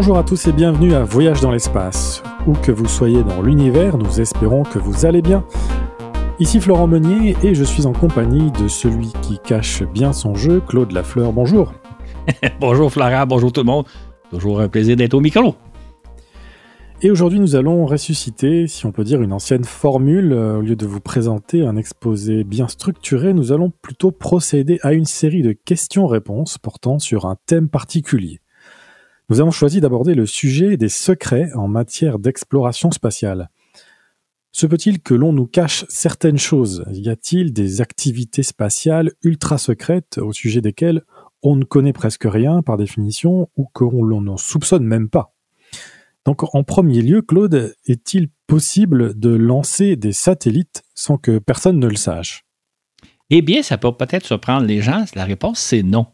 Bonjour à tous et bienvenue à Voyage dans l'espace. Où que vous soyez dans l'univers, nous espérons que vous allez bien. Ici Florent Meunier et je suis en compagnie de celui qui cache bien son jeu, Claude Lafleur. Bonjour. bonjour Florent, bonjour tout le monde. Toujours un plaisir d'être au micro. Et aujourd'hui, nous allons ressusciter, si on peut dire, une ancienne formule. Euh, au lieu de vous présenter un exposé bien structuré, nous allons plutôt procéder à une série de questions-réponses portant sur un thème particulier. Nous avons choisi d'aborder le sujet des secrets en matière d'exploration spatiale. Se peut-il que l'on nous cache certaines choses? Y a-t-il des activités spatiales ultra secrètes au sujet desquelles on ne connaît presque rien par définition ou qu'on n'en soupçonne même pas? Donc en premier lieu, Claude, est-il possible de lancer des satellites sans que personne ne le sache? Eh bien, ça peut peut-être surprendre les gens. La réponse, c'est non.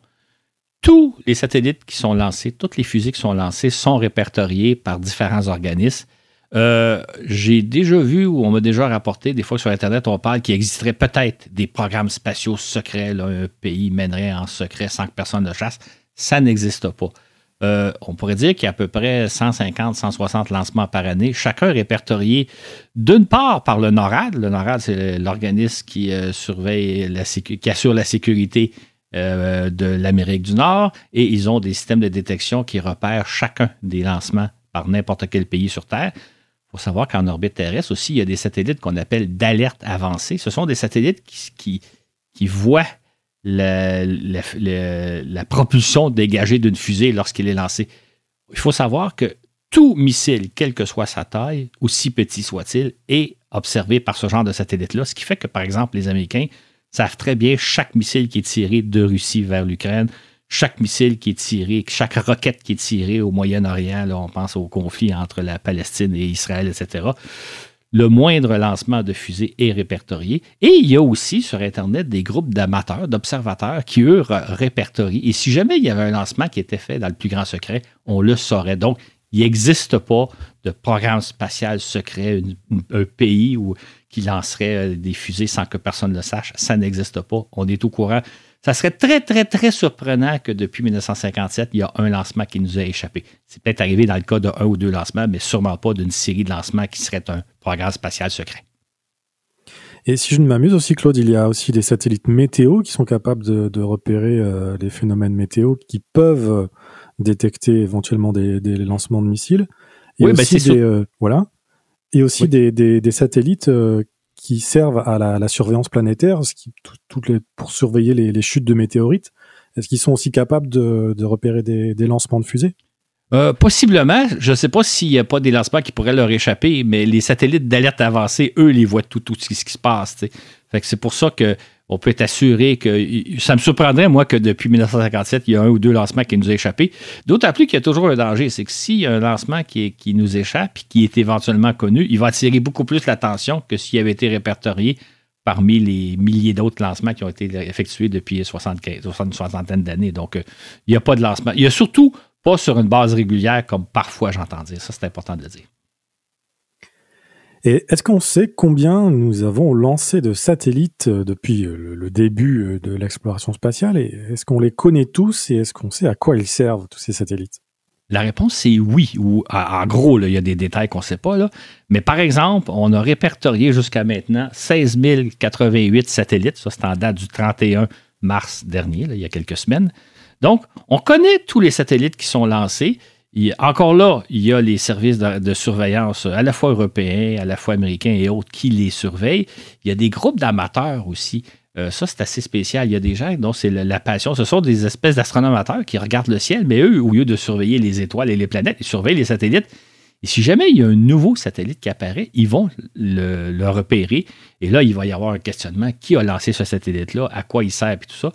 Tous les satellites qui sont lancés, toutes les fusées qui sont lancées sont répertoriées par différents organismes. Euh, j'ai déjà vu ou on m'a déjà rapporté, des fois sur Internet, on parle qu'il existerait peut-être des programmes spatiaux secrets. un pays mènerait en secret sans que personne ne chasse. Ça n'existe pas. Euh, on pourrait dire qu'il y a à peu près 150, 160 lancements par année, chacun répertorié d'une part par le NORAD. Le NORAD, c'est l'organisme qui euh, surveille, la qui assure la sécurité euh, de l'Amérique du Nord, et ils ont des systèmes de détection qui repèrent chacun des lancements par n'importe quel pays sur Terre. Il faut savoir qu'en orbite terrestre aussi, il y a des satellites qu'on appelle d'alerte avancée. Ce sont des satellites qui, qui voient la, propulsion dégagée d'une fusée lorsqu'elle est lancée. Il faut savoir que tout missile, quelle que soit sa taille, aussi petit soit-il, est observé par ce genre de satellite-là, ce qui fait que, par exemple, les Américains savent très bien chaque missile qui est tiré de Russie vers l'Ukraine, chaque missile qui est tiré, chaque roquette qui est tirée au Moyen-Orient, on pense au conflit entre la Palestine et Israël, etc le moindre lancement de fusée est répertorié. Et il y a aussi sur Internet des groupes d'amateurs, d'observateurs qui, eux, répertorient. Et si jamais il y avait un lancement qui était fait dans le plus grand secret, on le saurait. Donc, il n'existe pas de programme spatial secret, un pays où, qui lancerait euh, des fusées sans que personne ne le sache. Ça n'existe pas. On est au courant ça serait très, très, très surprenant que depuis 1957, il y a un lancement qui nous a échappé. C'est peut-être arrivé dans le cas d'un ou deux lancements, mais sûrement pas d'une série de lancements qui serait un programme spatial secret. Et si je ne m'amuse aussi, Claude, il y a aussi des satellites météo qui sont capables de, repérer euh, les phénomènes météo qui peuvent détecter éventuellement des, lancements de missiles. Et oui, bah, aussi des, euh, voilà. Et aussi des, des, satellites euh, qui servent à la, surveillance planétaire, toutes les, pour surveiller les, chutes de météorites. Est-ce qu'ils sont aussi capables de, repérer des, lancements de fusées? Euh, possiblement. Je ne sais pas s'il n'y a pas des lancements qui pourraient leur échapper, mais les satellites d'alerte avancée, eux, les voient tout, tout ce qui se passe. Fait que c'est pour ça que on peut être assuré que ça me surprendrait, moi, que depuis 1957, il y a un ou deux lancements qui nous ont échappé. D'autant plus qu'il y a toujours un danger, c'est que s'il y a un lancement qui, nous échappe et qui est éventuellement connu, il va attirer beaucoup plus l'attention que s'il avait été répertorié parmi les milliers d'autres lancements qui ont été effectués depuis 75, une soixantaine d'années. Donc, euh, il n'y a pas de lancement. Il n'y a surtout pas sur une base régulière, comme parfois j'entends dire. Ça, c'est important de le dire. Et est-ce qu'on sait combien nous avons lancé de satellites euh, depuis euh, le, début euh, de l'exploration spatiale? Et est-ce qu'on les connaît tous et est-ce qu'on sait à quoi ils servent, tous ces satellites? La réponse, c'est oui. Ou en gros, il y a des détails qu'on ne sait pas. Mais par exemple, on a répertorié jusqu'à maintenant 16 088 satellites. Ça, c'est en date du 31 mars dernier, il y a quelques semaines. Donc, on connaît tous les satellites qui sont lancés encore là, il y a les services de, surveillance à la fois européens, à la fois américains et autres qui les surveillent. Il y a des groupes d'amateurs aussi. Euh, ça, c'est assez spécial. Il y a des gens dont c'est la, passion. Ce sont des espèces d'astronomes amateurs qui regardent le ciel, mais eux, au lieu de surveiller les étoiles et les planètes, ils surveillent les satellites. Et si jamais il y a un nouveau satellite qui apparaît, ils vont le, le repérer. Et là, il va y avoir un questionnement. Qui a lancé ce satellite-là? À quoi il sert? Et tout ça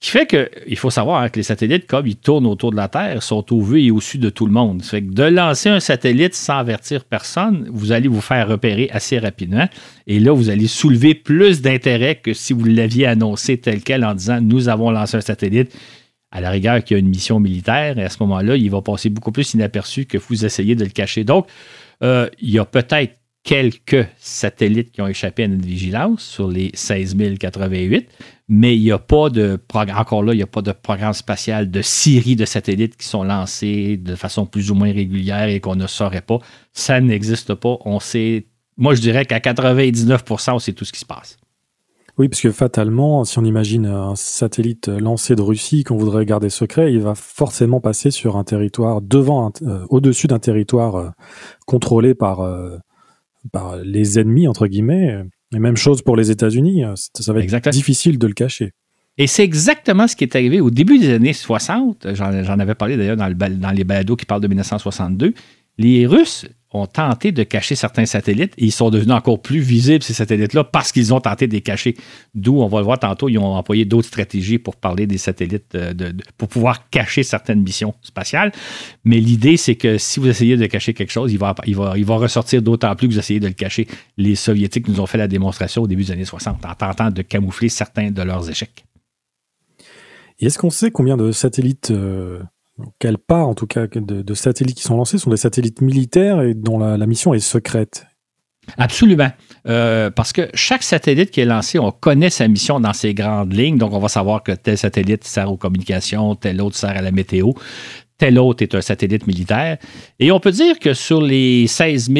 qui fait qu'il faut savoir hein, que les satellites, comme ils tournent autour de la Terre, sont au vu et au-dessus de tout le monde. Fait que de lancer un satellite sans avertir personne, vous allez vous faire repérer assez rapidement. Et là, vous allez soulever plus d'intérêt que si vous l'aviez annoncé tel quel en disant nous avons lancé un satellite. À la rigueur, qu'il y a une mission militaire, et à ce moment-là, il va passer beaucoup plus inaperçu que vous essayez de le cacher. Donc, euh, il y a peut-être quelques satellites qui ont échappé à notre vigilance sur les 16 088, mais il n'y a pas de encore là, il n'y a pas de programme spatial de série de satellites qui sont lancés de façon plus ou moins régulière et qu'on ne saurait pas. Ça n'existe pas. On sait, moi je dirais qu'à 99%, on sait tout ce qui se passe. Oui, parce que fatalement, si on imagine un satellite lancé de Russie qu'on voudrait garder secret, il va forcément passer sur un territoire devant, euh, au-dessus d'un territoire euh, contrôlé par euh, par les ennemis entre guillemets. Et même chose pour les États-Unis. Ça va être difficile de le cacher. Et c'est exactement ce qui est arrivé au début des années 60. J'en avais parlé d'ailleurs dans, dans, les balados qui parlent de 1962. Les Russes ont tenté de cacher certains satellites et ils sont devenus encore plus visibles, ces satellites-là, parce qu'ils ont tenté de les cacher. D'où, on va le voir tantôt, ils ont employé d'autres stratégies pour parler des satellites, euh, pour pouvoir cacher certaines missions spatiales. Mais l'idée, c'est que si vous essayez de cacher quelque chose, il va ressortir d'autant plus que vous essayez de le cacher. Les Soviétiques nous ont fait la démonstration au début des années 60 en tentant de camoufler certains de leurs échecs. Et est-ce qu'on sait combien de satellites euh, quelle part, en tout cas, de, satellites qui sont lancés sont des satellites militaires et dont la, mission est secrète? Absolument. Euh, parce que chaque satellite qui est lancé, on connaît sa mission dans ses grandes lignes. Donc, on va savoir que tel satellite sert aux communications, tel autre sert à la météo, tel autre est un satellite militaire. Et on peut dire que sur les 16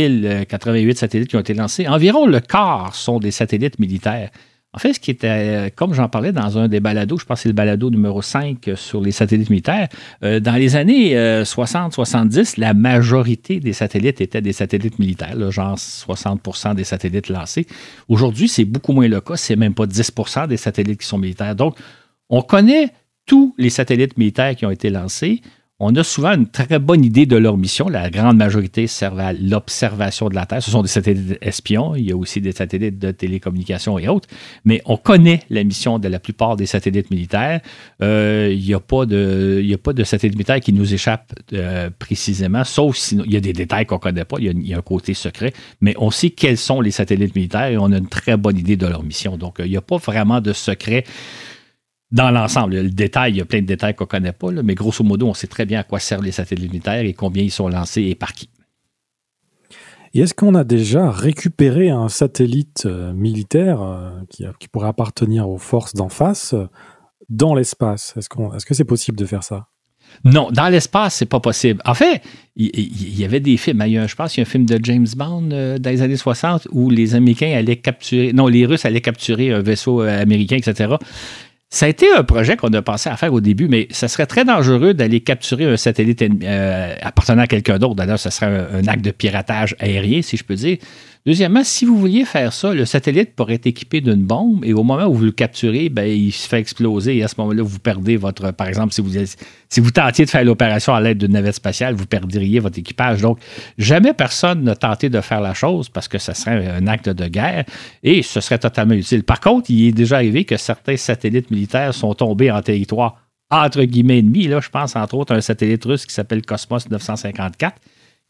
088 satellites qui ont été lancés, environ le quart sont des satellites militaires. En fait, ce qui était, euh, comme j'en parlais dans un des balados, je pense que c'est le balado numéro 5 sur les satellites militaires, euh, dans les années 60-70, euh, la majorité des satellites étaient des satellites militaires, genre 60% des satellites lancés. Aujourd'hui, c'est beaucoup moins le cas, c'est même pas 10% des satellites qui sont militaires. Donc, on connaît tous les satellites militaires qui ont été lancés on a souvent une très bonne idée de leur mission. La grande majorité servent à l'observation de la Terre. Ce sont des satellites espions. Il y a aussi des satellites de télécommunications et autres. Mais on connaît la mission de la plupart des satellites militaires. Euh, il n'y a, pas de, il a pas de satellite militaire qui nous échappe euh, précisément, sauf s'il il y a des détails qu'on ne connaît pas. Il y, a, un côté secret. Mais on sait quels sont les satellites militaires et on a une très bonne idée de leur mission. Donc, il n'y a pas vraiment de secret dans l'ensemble. Le détail, il y a plein de détails qu'on ne connaît pas, mais grosso modo, on sait très bien à quoi servent les satellites militaires et combien ils sont lancés et par qui. Et est-ce qu'on a déjà récupéré un satellite euh, militaire euh, qui, pourrait appartenir aux forces d'en face euh, dans l'espace? Est-ce est-ce que c'est possible de faire ça? Non, dans l'espace, c'est pas possible. En fait, il y, avait des films. je pense qu'il y a un film de James Bond dans les années 60 où les Américains allaient capturer, non, les Russes allaient capturer un vaisseau américain, etc. Ça a été un projet qu'on a pensé à faire au début, mais ça serait très dangereux d'aller capturer un satellite euh, appartenant à quelqu'un d'autre. D'ailleurs, ce serait un, acte de piratage aérien, si je peux dire. Deuxièmement, si vous vouliez faire ça, le satellite pourrait être équipé d'une bombe et au moment où vous le capturez, ben, il se fait exploser et à ce moment-là, vous perdez votre. Par exemple, si vous, si tentiez de faire l'opération à l'aide d'une navette spatiale, vous perdriez votre équipage. Donc, jamais personne n'a tenté de faire la chose parce que ce serait un acte de guerre et ce serait totalement utile. Par contre, il est déjà arrivé que certains satellites militaires sont tombés en territoire entre guillemets ennemi. Là, je pense entre autres à un satellite russe qui s'appelle Cosmos 954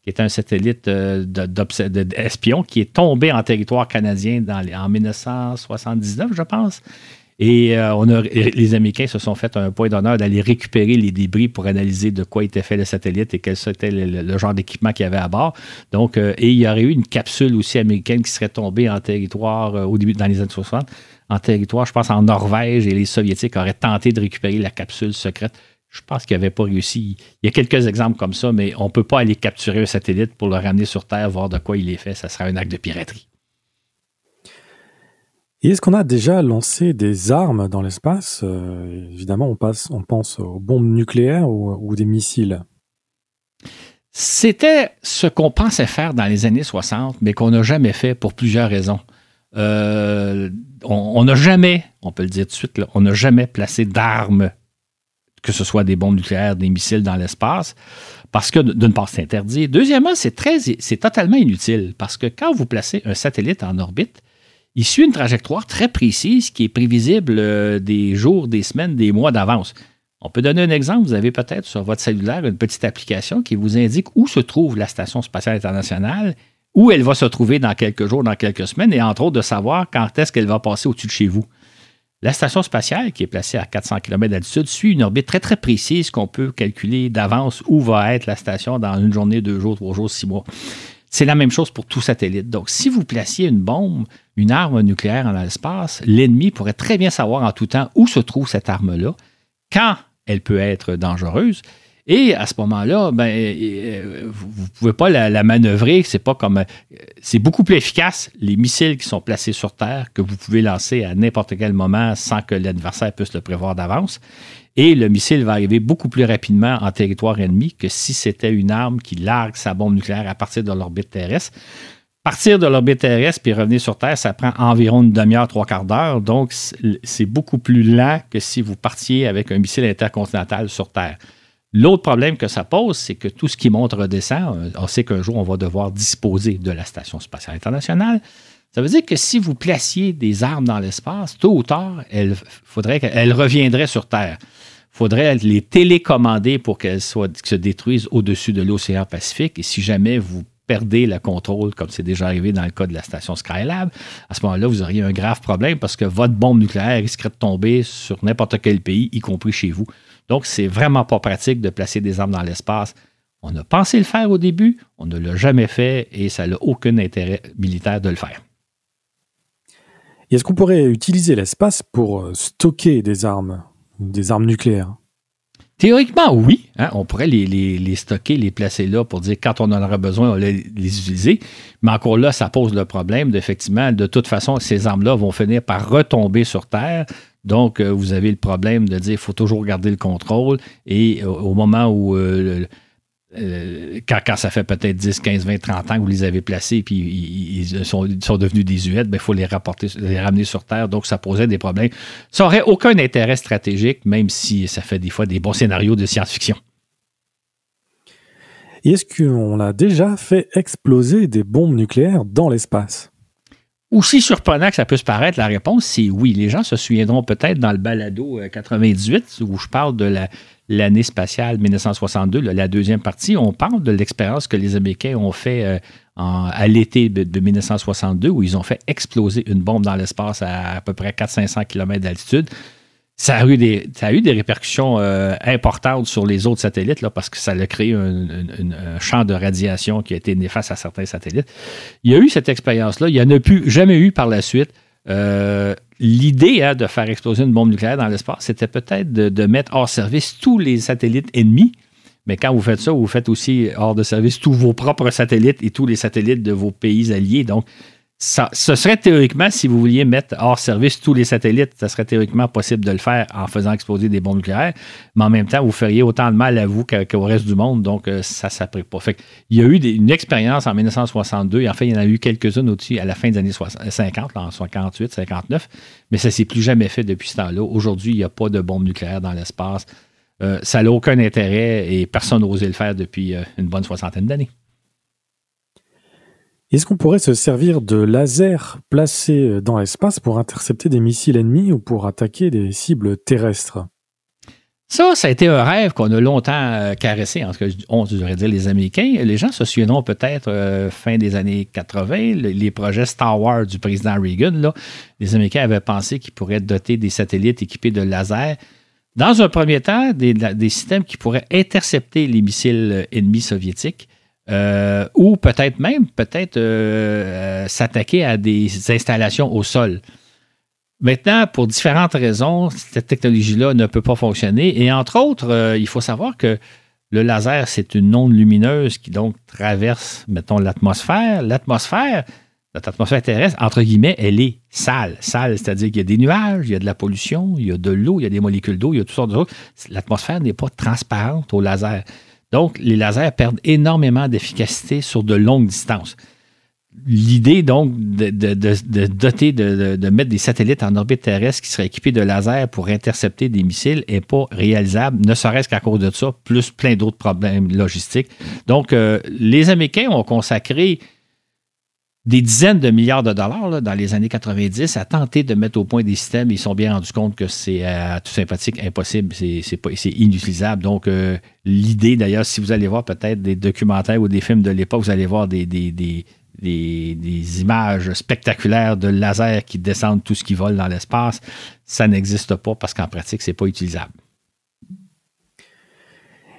qui est un satellite euh, d'espion qui est tombé en territoire canadien en 1979, je pense. Et euh, a, les Américains se sont fait un point d'honneur d'aller récupérer les débris pour analyser de quoi était fait le satellite et quel était le, genre d'équipement qu'il y avait à bord. Donc, euh, et il y aurait eu une capsule aussi américaine qui serait tombée en territoire au dans les années 60, en territoire, je pense, en Norvège, et les Soviétiques auraient tenté de récupérer la capsule secrète je pense qu'il n'avait pas réussi. Il y a quelques exemples comme ça, mais on ne peut pas aller capturer un satellite pour le ramener sur Terre, voir de quoi il est fait. Ça sera un acte de piraterie. Et est-ce qu'on a déjà lancé des armes dans l'espace? Euh, Évidemment, on, passe, on pense aux bombes nucléaires ou, des missiles. C'était ce qu'on pensait faire dans les années 60, mais qu'on n'a jamais fait pour plusieurs raisons. Euh, on n'a jamais, on peut le dire tout de suite, on n'a jamais placé d'armes que ce soit des bombes nucléaires, des missiles dans l'espace, parce que d'une part, c'est interdit. Deuxièmement, c'est très, c'est totalement inutile, parce que quand vous placez un satellite en orbite, il suit une trajectoire très précise qui est prévisible euh, des jours, des semaines, des mois d'avance. On peut donner un exemple. Vous avez peut-être sur votre cellulaire une petite application qui vous indique où se trouve la Station spatiale internationale, où elle va se trouver dans quelques jours, dans quelques semaines, et entre autres de savoir quand est-ce qu'elle va passer au-dessus de chez vous. La station spatiale, qui est placée à 400 km d'altitude, suit une orbite très très précise qu'on peut calculer d'avance où va être la station dans une journée, deux jours, trois jours, six mois. C'est la même chose pour tout satellite. Donc, si vous placiez une bombe, une arme nucléaire dans l'espace, l'ennemi pourrait très bien savoir en tout temps où se trouve cette arme-là, quand elle peut être dangereuse, et à ce moment-là, ben, euh, vous ne pouvez pas la, manœuvrer. C'est pas comme. C'est beaucoup plus efficace, les missiles qui sont placés sur Terre, que vous pouvez lancer à n'importe quel moment sans que l'adversaire puisse le prévoir d'avance. Et le missile va arriver beaucoup plus rapidement en territoire ennemi que si c'était une arme qui largue sa bombe nucléaire à partir de l'orbite terrestre. Partir de l'orbite terrestre puis revenir sur Terre, ça prend environ une demi-heure, trois quarts d'heure. Donc, c'est beaucoup plus lent que si vous partiez avec un missile intercontinental sur Terre. L'autre problème que ça pose, c'est que tout ce qui monte redescend. Euh, on sait qu'un jour, on va devoir disposer de la Station spatiale internationale. Ça veut dire que si vous placiez des armes dans l'espace, tôt ou tard, elles, faudrait qu'elles reviendraient sur Terre. Il faudrait les télécommander pour qu'elles se détruisent au-dessus de l'océan Pacifique. Et si jamais vous perdez le contrôle, comme c'est déjà arrivé dans le cas de la station Skylab, à ce moment-là, vous auriez un grave problème parce que votre bombe nucléaire risquerait de tomber sur n'importe quel pays, y compris chez vous. Donc, c'est vraiment pas pratique de placer des armes dans l'espace. On a pensé le faire au début, on ne l'a jamais fait et ça n'a aucun intérêt militaire de le faire. Est-ce qu'on pourrait utiliser l'espace pour euh, stocker des armes, des armes nucléaires? Théoriquement, oui. Hein. on pourrait les, stocker, les placer là pour dire quand on en aura besoin, on va les, utiliser. Mais encore là, ça pose le problème d'effectivement, de toute façon, ces armes-là vont finir par retomber sur Terre. Donc, euh, vous avez le problème de dire qu'il faut toujours garder le contrôle et euh, au moment où, euh, quand, ça fait peut-être 10, 15, 20, 30 ans que vous les avez placés puis ils, sont, devenus désuètes, il ben, faut les rapporter, les ramener sur Terre. Donc, ça posait des problèmes. Ça n'aurait aucun intérêt stratégique, même si ça fait des fois des bons scénarios de science-fiction. Est-ce qu'on a déjà fait exploser des bombes nucléaires dans l'espace? Aussi surprenant que ça peut se paraître, la réponse, c'est oui. Les gens se souviendront peut-être dans le balado 98, euh, où je parle de l'année spatiale 1962, la deuxième partie, on parle de l'expérience que les Américains ont fait euh, à l'été de, 1962, où ils ont fait exploser une bombe dans l'espace à à peu près 400-500 km d'altitude ça a eu des, répercussions euh, importantes sur les autres satellites là, parce que ça a créé un, champ de radiation qui a été néfaste à certains satellites. Il y a eu cette expérience-là. Il n'y en a plus, jamais eu par la suite. Euh, l'idée hein, de faire exploser une bombe nucléaire dans l'espace, c'était peut-être de, de, mettre hors service tous les satellites ennemis. Mais quand vous faites ça, vous faites aussi hors de service tous vos propres satellites et tous les satellites de vos pays alliés. Donc, ce serait théoriquement, si vous vouliez mettre hors service tous les satellites, ça serait théoriquement possible de le faire en faisant exploser des bombes nucléaires, mais en même temps, vous feriez autant de mal à vous qu'au reste du monde, donc euh, ça ne s'applique pas. Il y a eu une expérience en 1962, et en fait, il y en a eu quelques-unes aussi à la fin des années 50, en 58, 59, mais ça ne s'est plus jamais fait depuis ce temps-là. Aujourd'hui, il n'y a pas de bombes nucléaires dans l'espace. Euh, ça n'a aucun intérêt et personne n'a osé le faire depuis euh, une bonne soixantaine d'années. Est-ce qu'on pourrait se servir de lasers placés dans l'espace pour intercepter des missiles ennemis ou pour attaquer des cibles terrestres? Ça, ça a été un rêve qu'on a longtemps euh, caressé, en tout cas, on devrait dire les Américains. Les gens se souviendront peut-être euh, fin des années 80, les projets Star Wars du président Reagan. Les Américains avaient pensé qu'ils pourraient doter des satellites équipés de lasers. Dans un premier temps, des systèmes qui pourraient intercepter les missiles ennemis soviétiques. Euh, ou peut-être même peut-être euh, euh, s'attaquer à des installations au sol. Maintenant, pour différentes raisons, cette technologie-là ne peut pas fonctionner. Et entre autres, il faut savoir que le laser, c'est une onde lumineuse qui donc traverse, mettons, l'atmosphère. L'atmosphère, notre atmosphère terrestre, entre guillemets, elle est sale. Sale, c'est-à-dire qu'il y a des nuages, il y a de la pollution, il y a de l'eau, il y a des molécules d'eau, il y a toutes sortes de choses. L'atmosphère n'est pas transparente au laser. Donc, les lasers perdent énormément d'efficacité sur de longues distances. L'idée, donc, de, doter, de, mettre des satellites en orbite terrestre qui seraient équipés de lasers pour intercepter des missiles n'est pas réalisable, ne serait-ce qu'à cause de ça, plus plein d'autres problèmes logistiques. Donc, euh, les Américains ont consacré des dizaines de milliards de dollars dans les années 90 à tenter de mettre au point des systèmes. Ils sont bien rendus compte que c'est euh, tout sympathique, impossible, c'est inutilisable. Donc, euh, l'idée, d'ailleurs, si vous allez voir peut-être des documentaires ou des films de l'époque, vous allez voir des, des, images spectaculaires de lasers qui descendent tout ce qui vole dans l'espace. Ça n'existe pas parce qu'en pratique, c'est pas utilisable.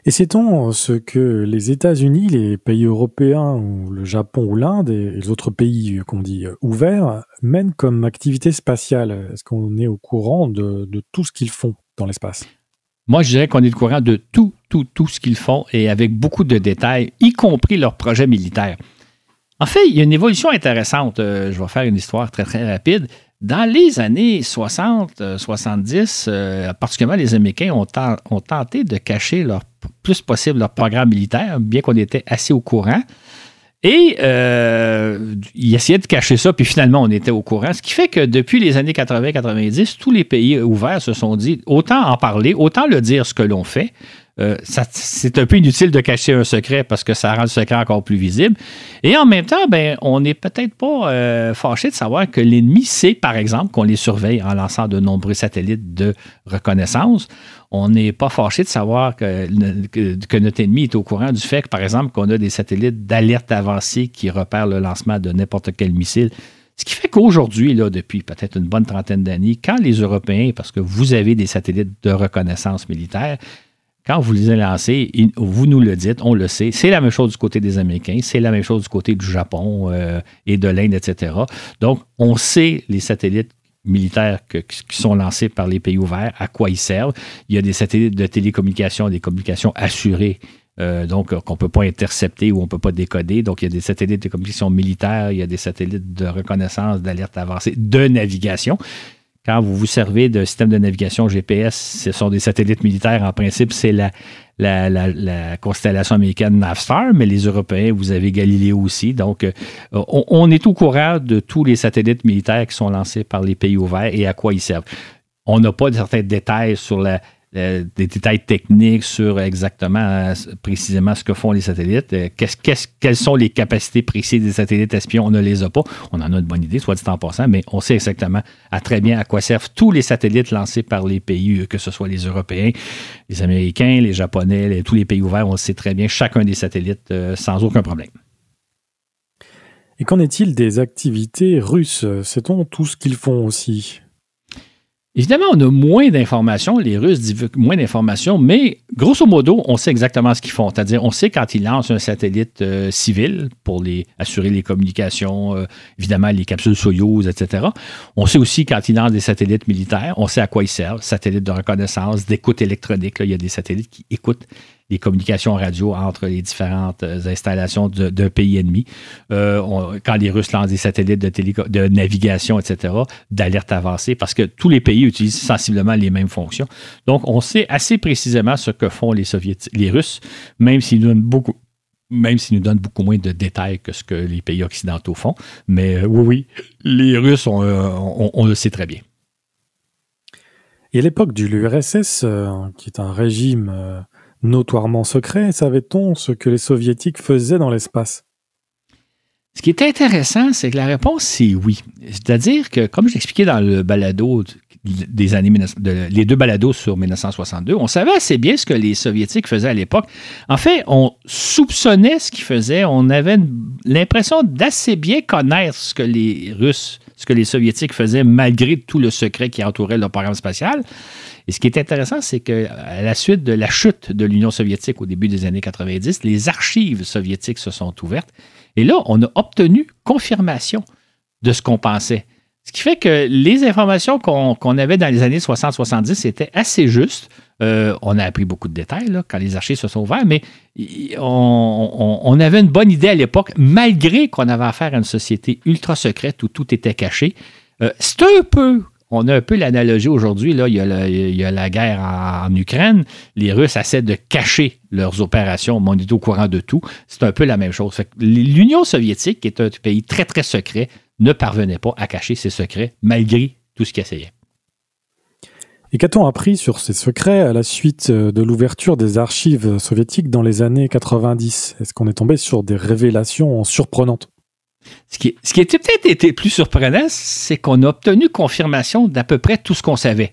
Et sait-on ce que les États-Unis, les pays européens ou le Japon ou l'Inde et les autres pays qu'on dit ouverts mènent comme activité spatiale Est-ce qu'on est au courant de, tout ce qu'ils font dans l'espace? Moi, je dirais qu'on est au courant de tout, tout, tout ce qu'ils font et avec beaucoup de détails, y compris leurs projets militaires. En fait, il y a une évolution intéressante. Euh, je vais faire une histoire très, très rapide. Dans les années 60, 70, euh, euh, particulièrement les Américains ont, tenté de cacher leur plus possible leur programme militaire, bien qu'on était assez au courant. Et euh, ils essayaient de cacher ça, puis finalement, on était au courant. Ce qui fait que depuis les années 80-90, tous les pays ouverts se sont dit autant en parler, autant le dire ce que l'on fait. Euh, c'est un peu inutile de cacher un secret parce que ça rend le secret encore plus visible. Et en même temps, ben, on n'est peut-être pas euh, fâché de savoir que l'ennemi sait, par exemple, qu'on les surveille en lançant de nombreux satellites de reconnaissance. On n'est pas fâché de savoir que, notre ennemi est au courant du fait que, par exemple, qu'on a des satellites d'alerte avancée qui repèrent le lancement de n'importe quel missile. Ce qui fait qu'aujourd'hui, depuis peut-être une bonne trentaine d'années, quand les Européens, parce que vous avez des satellites de reconnaissance militaire, quand vous les lancés, vous nous le dites, on le sait. C'est la même chose du côté des Américains, c'est la même chose du côté du Japon euh, et de l'Inde, etc. Donc, on sait les satellites militaires qui sont lancés par les pays ouverts, à quoi ils servent. Il y a des satellites de télécommunication, des communications assurées euh, donc qu'on ne peut pas intercepter ou on ne peut pas décoder. Donc, il y a des satellites de communication militaires, il y a des satellites de reconnaissance, d'alerte avancée, de navigation. Quand vous vous servez de système de navigation GPS, ce sont des satellites militaires. En principe, c'est la, la, constellation américaine Navstar, mais les Européens, vous avez Galileo aussi. Donc, euh, on, est au courant de tous les satellites militaires qui sont lancés par les pays ouverts et à quoi ils servent. On n'a pas certains détails sur la, des détails techniques sur exactement, euh, précisément ce que font les satellites. Euh, quelles sont les capacités précises des satellites espions? On ne les a pas. On en a une bonne idée, soit dit en passant, mais on sait exactement à très bien à quoi servent tous les satellites lancés par les pays, que ce soit les Européens, les Américains, les Japonais, tous les pays ouverts. On sait très bien chacun des satellites sans aucun problème. Et qu'en est-il des activités russes? Sait-on tout ce qu'ils font aussi? Évidemment, on a moins d'informations, les Russes divulguent moins d'informations, mais grosso modo, on sait exactement ce qu'ils font. C'est-à-dire, on sait quand ils lancent un satellite euh, civil pour assurer les communications, euh, évidemment les capsules Soyuz, etc. On sait aussi quand ils lancent des satellites militaires, on sait à quoi ils servent, satellites de reconnaissance, d'écoute électronique. il y a des satellites qui écoutent les communications radio entre les différentes euh, installations d'un pays ennemi. Euh, quand les Russes lancent des satellites de, de navigation, etc., d'alerte avancée, parce que tous les pays utilisent sensiblement les mêmes fonctions. Donc, on sait assez précisément ce que font les les Russes, même s'ils nous donnent beaucoup, même s'ils nous donnent beaucoup moins de détails que ce que les pays occidentaux font. Mais euh, oui, oui, les Russes, on, le sait très bien. Et à l'époque du l'URSS, qui est un régime notoirement secret, savait-on ce que les soviétiques faisaient dans l'espace? Ce qui est intéressant, c'est que la réponse, c'est oui. C'est-à-dire que, comme je l'expliquais dans le balado des années, les deux balados sur 1962, on savait assez bien ce que les Soviétiques faisaient à l'époque. En fait, on soupçonnait ce qu'ils faisaient. On avait l'impression d'assez bien connaître ce que les Russes, ce que les Soviétiques faisaient, malgré tout le secret qui entourait leur programme spatial. Et ce qui est intéressant, c'est qu'à la suite de la chute de l'Union soviétique au début des années 90, les archives soviétiques se sont ouvertes. Et là, on a obtenu confirmation de ce qu'on pensait. Ce qui fait que les informations qu'on avait dans les années 60-70 étaient assez justes. Euh, on a appris beaucoup de détails quand les archives se sont ouvertes, mais on, avait une bonne idée à l'époque, malgré qu'on avait affaire à une société ultra secrète où tout était caché. Euh, c'est un peu on a un peu l'analogie aujourd'hui. Il, y a la, guerre en, Ukraine. Les Russes essaient de cacher leurs opérations, mais on est au courant de tout. C'est un peu la même chose. L'Union soviétique, qui est un pays très, très secret, ne parvenait pas à cacher ses secrets malgré tout ce qu'il essayait. Et qu'a-t-on appris sur ces secrets à la suite euh, de l'ouverture des archives soviétiques dans les années 90 Est-ce qu'on est tombé sur des révélations surprenantes? Ce qui, ce qui peut-être été plus surprenant, c'est qu'on a obtenu confirmation d'à peu près tout ce qu'on savait.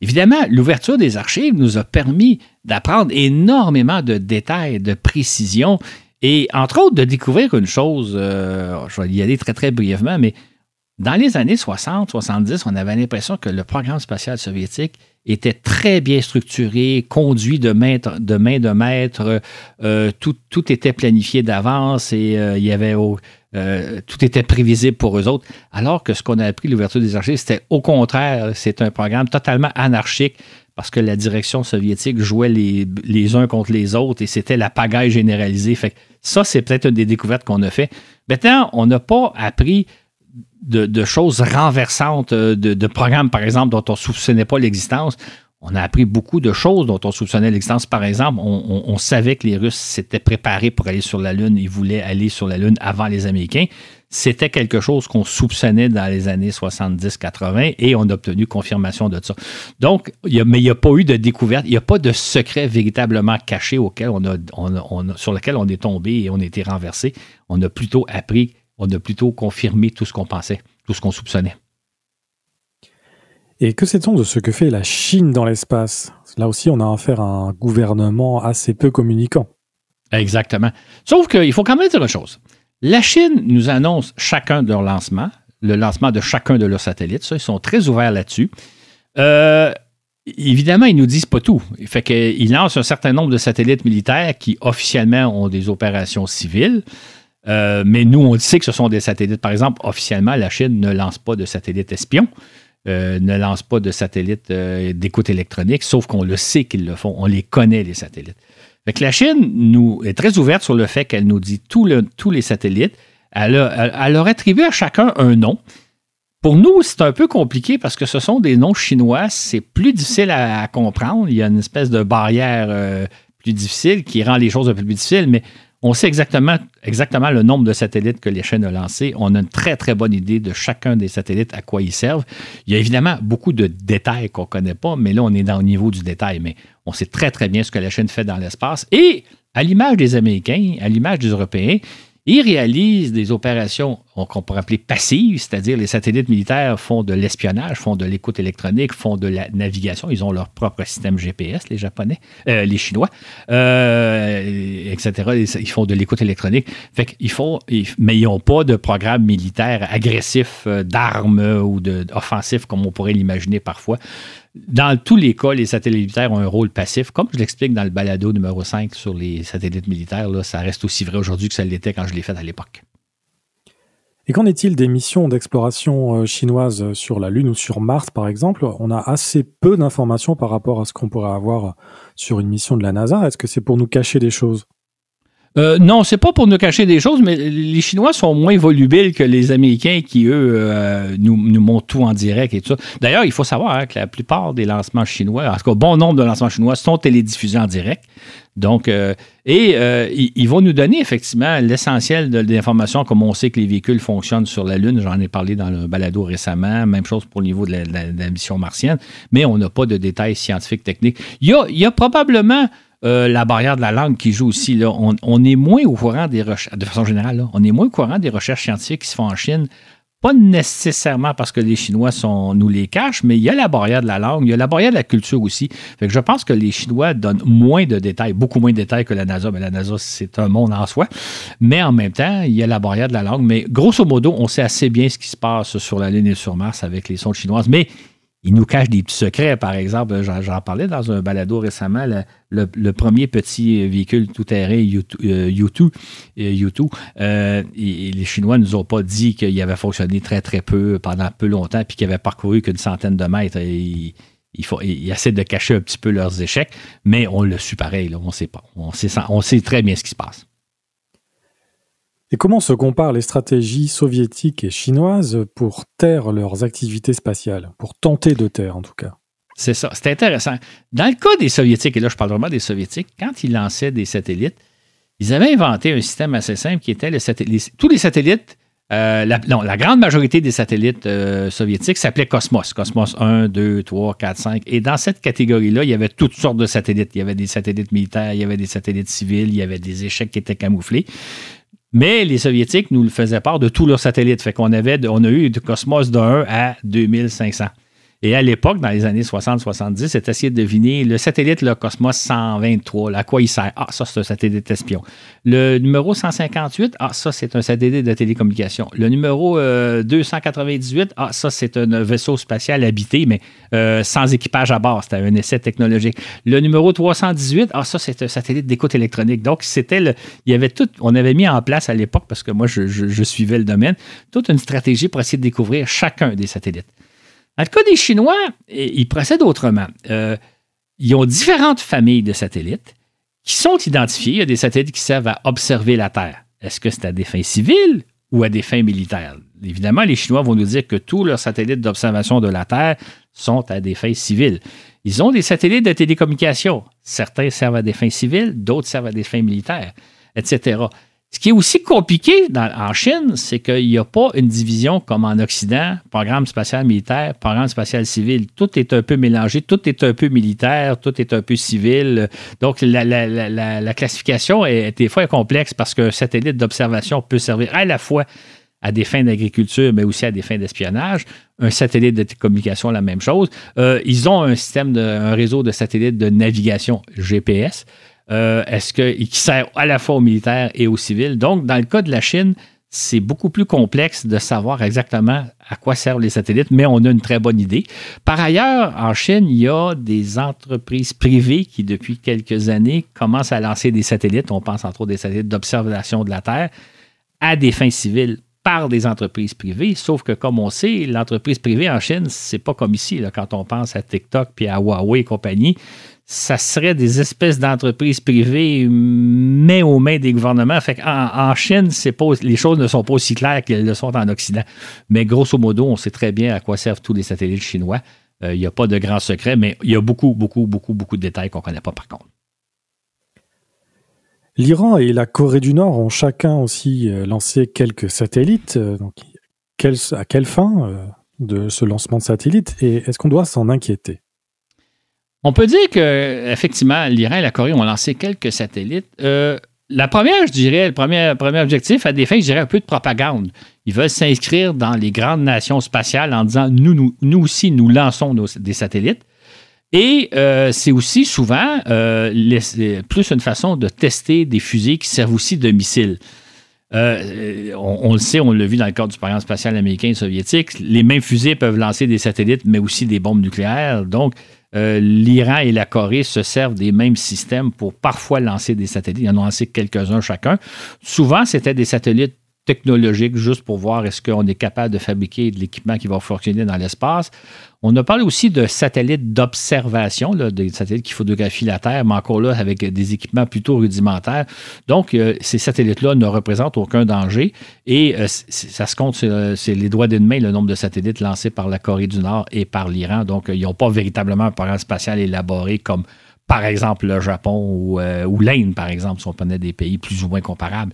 Évidemment, l'ouverture des archives nous a permis d'apprendre énormément de détails, de précisions, et entre autres de découvrir une chose, euh, je vais y aller très très brièvement, mais Dans les années 60, 70, on avait l'impression que le programme spatial soviétique était très bien structuré, conduit de main de, main maître, euh, tout, tout, était planifié d'avance et euh, il y avait euh, tout était prévisible pour eux autres. Alors que ce qu'on a appris l'ouverture des archives, c'était au contraire, c'est un programme totalement anarchique parce que la direction soviétique jouait les, les uns contre les autres et c'était la pagaille généralisée. Fait ça, c'est peut-être une des découvertes qu'on a fait. Maintenant, on n'a pas appris de, choses renversantes, euh, de, programmes, par exemple, dont on ne soupçonnait pas l'existence. On a appris beaucoup de choses dont on soupçonnait l'existence. Par exemple, on, savait que les Russes s'étaient préparés pour aller sur la Lune. Ils voulaient aller sur la Lune avant les Américains. C'était quelque chose qu'on soupçonnait dans les années 70-80 et on a obtenu confirmation de ça. Donc, mais il n'y a pas eu de découverte, il n'y a pas de secret véritablement caché auquel on sur lequel on est tombé et on a été renversé. On a plutôt appris on a plutôt confirmé tout ce qu'on pensait, tout ce qu'on soupçonnait. Et que sait-on de ce que fait la Chine dans l'espace? Là aussi, on a affaire à un gouvernement assez peu communicant. Exactement. Sauf qu'il faut quand même dire une chose. La Chine nous annonce chacun de leurs lancements, le lancement de chacun de leurs satellites. Ça, ils sont très ouverts là-dessus. Euh, évidemment, ils nous disent pas tout. Fait qu'ils lancent un certain nombre de satellites militaires qui officiellement ont des opérations civiles. Euh, mais nous, on sait que ce sont des satellites. Par exemple, officiellement, la Chine ne lance pas de satellites espions, euh, ne lance pas de satellites euh, d'écoute électronique, sauf qu'on le sait qu'ils le font. On les connaît, les satellites. Fait la Chine est très ouverte sur le fait qu'elle nous dit tous les satellites. Elle, leur attribue à chacun un nom. Pour nous, c'est un peu compliqué parce que ce sont des noms chinois. C'est plus difficile à, comprendre. Il y a une espèce de barrière plus difficile qui rend les choses un peu plus difficiles. Mais on sait exactement, le nombre de satellites que les chaînes ont lancés. On a une très, très bonne idée de chacun des satellites, à quoi ils servent. Il y a évidemment beaucoup de détails qu'on ne connaît pas, mais là, on est dans le niveau du détail. Mais on sait très, très bien ce que la chaîne fait dans l'espace. Et à l'image des Américains, à l'image des Européens, ils réalisent des opérations qu'on pourrait appeler passives, c'est-à-dire les satellites militaires font de l'espionnage, font de l'écoute électronique, font de la navigation. Ils ont leur propre système GPS, les Japonais, euh, les Chinois, euh, etc. Ils font de l'écoute électronique. Fait font, mais ils n'ont pas de programme militaire agressif euh, d'armes ou d'offensif comme on pourrait l'imaginer parfois dans tous les cas, les satellites militaires ont un rôle passif. Comme je l'explique dans le balado numéro 5 sur les satellites militaires, ça reste aussi vrai aujourd'hui que ça l'était quand je l'ai fait à l'époque. Et qu'en est-il des missions d'exploration euh, chinoises sur la Lune ou sur Mars, par exemple? On a assez peu d'informations par rapport à ce qu'on pourrait avoir sur une mission de la NASA. Est-ce que c'est pour nous cacher des choses? Euh, non, c'est pas pour nous cacher des choses, mais les Chinois sont moins volubiles que les Américains qui, eux, euh, nous, nous, montrent tout en direct et tout ça. D'ailleurs, il faut savoir hein, que la plupart des lancements chinois, en tout cas, bon nombre de lancements chinois sont télédiffusés en direct. Donc, euh, et ils, vont nous donner effectivement l'essentiel de, l'information, comme on sait que les véhicules fonctionnent sur la Lune. J'en ai parlé dans le balado récemment. Même chose pour le niveau de la, mission martienne. Mais on n'a pas de détails scientifiques, techniques. Il y a, il y a probablement euh, la barrière de la langue qui joue aussi. Là. On, est moins au courant des recherches, de façon générale, on est moins au courant des recherches scientifiques qui se font en Chine. Pas nécessairement parce que les Chinois sont, nous les cachent, mais il y a la barrière de la langue, il y a la barrière de la culture aussi. Fait je pense que les Chinois donnent moins de détails, beaucoup moins de détails que la NASA, mais la NASA, c'est un monde en soi. Mais en même temps, il y a la barrière de la langue. Mais grosso modo, on sait assez bien ce qui se passe sur la Lune et sur Mars avec les sondes chinoises. Mais il nous cache des petits secrets, par exemple. J'en parlais dans un balado récemment, le, premier petit véhicule tout-terrain U2, U2, euh, les Chinois ne nous ont pas dit qu'il avait fonctionné très, très peu pendant peu longtemps, puis qu'il avait parcouru qu'une centaine de mètres. il, faut, essaient de cacher un petit peu leurs échecs, mais on le su pareil, on sait pas. on sait très bien ce qui se passe. Et comment se comparent les stratégies soviétiques et chinoises pour taire leurs activités spatiales, pour tenter de taire en tout cas? C'est ça, c'est intéressant. Dans le cas des soviétiques, et là je parle vraiment des soviétiques, quand ils lançaient des satellites, ils avaient inventé un système assez simple qui était le satellite, tous les satellites euh, la, non, la grande majorité des satellites euh, soviétiques s'appelaient Cosmos. Cosmos 1, 2, 3, 4, 5. Et dans cette catégorie-là, il y avait toutes sortes de satellites. Il y avait des satellites militaires, il y avait des satellites civils, il y avait des échecs qui étaient camouflés. Mais les Soviétiques nous le faisaient part de tous leurs satellites. Fait qu'on avait, on a eu du Cosmos de 1 à 2500. Et à l'époque, dans les années 60-70, c'est essayé de deviner le satellite, le Cosmos 123, à quoi il sert. Ah, ça, c'est un satellite espion. Le numéro 158, ah, ça, c'est un satellite de télécommunication. Le numéro 298, euh, ah, ça, c'est un vaisseau spatial habité, mais euh, sans équipage à bord. C'était un essai technologique. Le numéro 318, ah, ça, c'est un satellite d'écoute électronique. Donc, c'était le. Il y avait tout. On avait mis en place à l'époque, parce que moi, je suivais le domaine, toute une stratégie pour essayer de découvrir chacun des satellites. Dans le cas des Chinois, ils procèdent autrement. Euh, ils ont différentes familles de satellites qui sont identifiés. Il y a des satellites qui servent à observer la Terre. Est-ce que c'est à des fins civiles ou à des fins militaires? Évidemment, les Chinois vont nous dire que tous leurs satellites d'observation de la Terre sont à des fins civiles. Ils ont des satellites de télécommunication. Certains servent à des fins civiles, d'autres servent à des fins militaires, etc. Ce qui est aussi compliqué en Chine, c'est qu'il n'y a pas une division comme en Occident, programme spatial militaire, programme spatial civil. Tout est un peu mélangé, tout est un peu militaire, tout est un peu civil. Donc, la, classification est des fois complexe parce qu'un satellite d'observation peut servir à la fois à des fins d'agriculture, mais aussi à des fins d'espionnage. Un satellite de communication, la même chose. Euh, ils ont un système, de, un réseau de satellites de navigation GPS. Euh, est-ce que, qui sert à la fois aux militaires et aux civils? Donc, dans le cas de la Chine, c'est beaucoup plus complexe de savoir exactement à quoi servent les satellites, mais on a une très bonne idée. Par ailleurs, en Chine, il y a des entreprises privées qui, depuis quelques années, commencent à lancer des satellites. On pense entre autres des satellites d'observation de la Terre à des fins civiles par des entreprises privées. Sauf que, comme on sait, l'entreprise privée en Chine, c'est pas comme ici. Quand on pense à TikTok puis à Huawei et compagnie, ça serait des espèces d'entreprises privées, mais aux mains des gouvernements. En, Chine, c'est pas, les choses ne sont pas aussi claires qu'elles le sont en Occident. Mais grosso modo, on sait très bien à quoi servent tous les satellites chinois. Euh, il n'y a pas de grands secrets, mais il y a beaucoup, beaucoup, beaucoup, beaucoup de détails qu'on ne connaît pas par contre. L'Iran et la Corée du Nord ont chacun aussi euh, lancé quelques satellites. Euh, donc, à quelle fin de ce lancement de satellites et est-ce qu'on doit s'en inquiéter? On peut dire que effectivement, l'Iran et la Corée ont lancé quelques satellites. Euh, la première, je dirais, le premier, objectif, à des fins, je dirais, un peu de propagande. Ils veulent s'inscrire dans les grandes nations spatiales en disant nous, nous, aussi, nous lançons des satellites. Et euh, c'est aussi souvent euh, plus une façon de tester des fusées qui servent aussi de missiles. on, on, le sait, on l'a vu dans le cadre du programme spatial américain et soviétique, les mêmes fusées peuvent lancer des satellites, mais aussi des bombes nucléaires. Donc, euh, l'Iran et la Corée se servent des mêmes systèmes pour parfois lancer des satellites. Ils en ont lancé quelques-uns chacun. Souvent, c'était des satellites technologiques juste pour voir est-ce qu'on est capable de fabriquer de l'équipement qui va fonctionner dans l'espace. On a parlé aussi de satellites d'observation, des satellites qui photographient la Terre, mais encore là, avec des équipements plutôt rudimentaires. Donc, euh, ces satellites-là ne représentent aucun danger et euh, ça se compte, c'est les doigts d'une main, le nombre de satellites lancés par la Corée du Nord et par l'Iran. Donc, euh, ils n'ont pas véritablement un programme spatial élaboré comme par exemple le Japon ou, ou l'Inde, par exemple, si on prenait des pays plus ou moins comparables.